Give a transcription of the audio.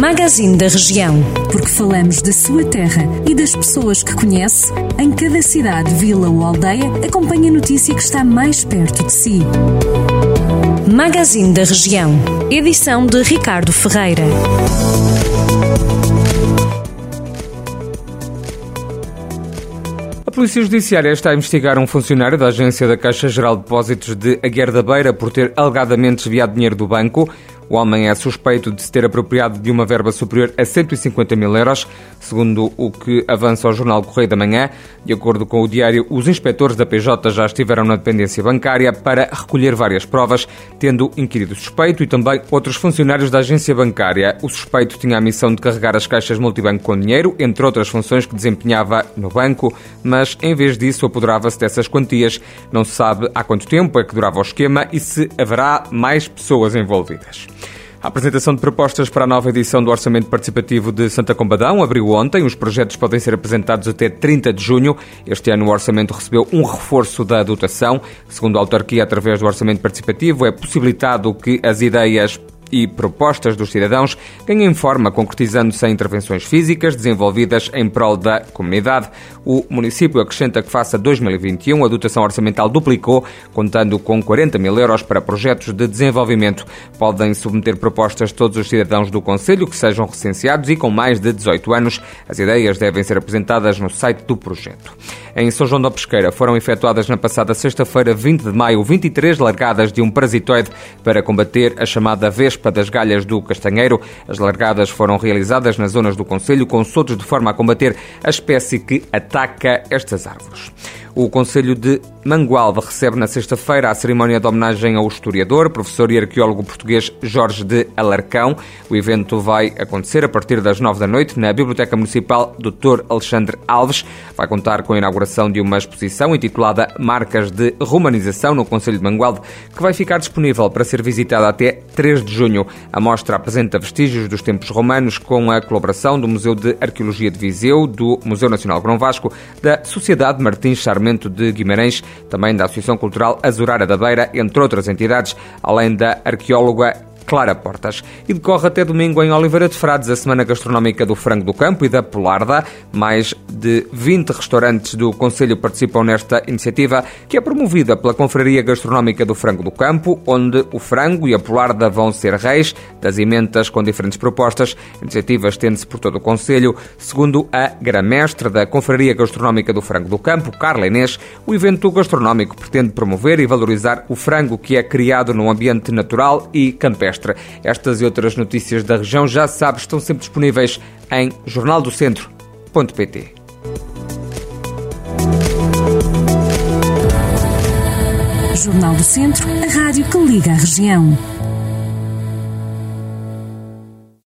Magazine da Região. Porque falamos da sua terra e das pessoas que conhece, em cada cidade, vila ou aldeia, acompanhe a notícia que está mais perto de si. Magazine da Região. Edição de Ricardo Ferreira. A Polícia Judiciária está a investigar um funcionário da Agência da Caixa Geral de Depósitos de Aguer da Beira por ter alegadamente desviado dinheiro do banco. O homem é suspeito de se ter apropriado de uma verba superior a 150 mil euros, segundo o que avança o jornal Correio da Manhã. De acordo com o diário, os inspectores da PJ já estiveram na dependência bancária para recolher várias provas, tendo inquirido o suspeito e também outros funcionários da agência bancária. O suspeito tinha a missão de carregar as caixas multibanco com dinheiro, entre outras funções que desempenhava no banco, mas em vez disso apoderava-se dessas quantias. Não se sabe há quanto tempo é que durava o esquema e se haverá mais pessoas envolvidas. A apresentação de propostas para a nova edição do Orçamento Participativo de Santa Combadão abriu ontem. Os projetos podem ser apresentados até 30 de junho. Este ano o orçamento recebeu um reforço da dotação. Segundo a autarquia, através do Orçamento Participativo, é possibilitado que as ideias e propostas dos cidadãos ganhem forma, concretizando-se em intervenções físicas desenvolvidas em prol da comunidade. O município acrescenta que, face a 2021, a dotação orçamental duplicou, contando com 40 mil euros para projetos de desenvolvimento. Podem submeter propostas todos os cidadãos do Conselho que sejam recenseados e com mais de 18 anos. As ideias devem ser apresentadas no site do projeto. Em São João da Pesqueira foram efetuadas na passada sexta-feira, 20 de maio, 23 largadas de um parasitoide para combater a chamada Vespa das Galhas do Castanheiro. As largadas foram realizadas nas zonas do Conselho com soltos de forma a combater a espécie que ataca estas árvores. O Conselho de Mangualde recebe na sexta-feira a cerimónia de homenagem ao historiador, professor e arqueólogo português Jorge de Alarcão. O evento vai acontecer a partir das nove da noite na Biblioteca Municipal Dr. Alexandre Alves. Vai contar com a inauguração de uma exposição intitulada Marcas de Romanização no Conselho de Mangualde, que vai ficar disponível para ser visitada até 3 de junho. A mostra apresenta vestígios dos tempos romanos com a colaboração do Museu de Arqueologia de Viseu, do Museu Nacional Grão Vasco, da Sociedade Martins Charles de Guimarães, também da Associação Cultural Azurara da Beira, entre outras entidades, além da arqueóloga Clara Portas. E decorre até domingo em Oliveira de Frades a Semana Gastronómica do Frango do Campo e da Polarda. Mais de 20 restaurantes do Conselho participam nesta iniciativa, que é promovida pela Confraria Gastronómica do Frango do Campo, onde o frango e a polarda vão ser reis das emendas com diferentes propostas. A iniciativa estende-se por todo o Conselho. Segundo a gramestre da Confraria Gastronómica do Frango do Campo, Carla Inês, o evento gastronómico pretende promover e valorizar o frango que é criado num ambiente natural e campestre. Estas e outras notícias da região, já sabe, estão sempre disponíveis em jornaldocentro.pt. Jornal do Centro, a rádio que liga a região.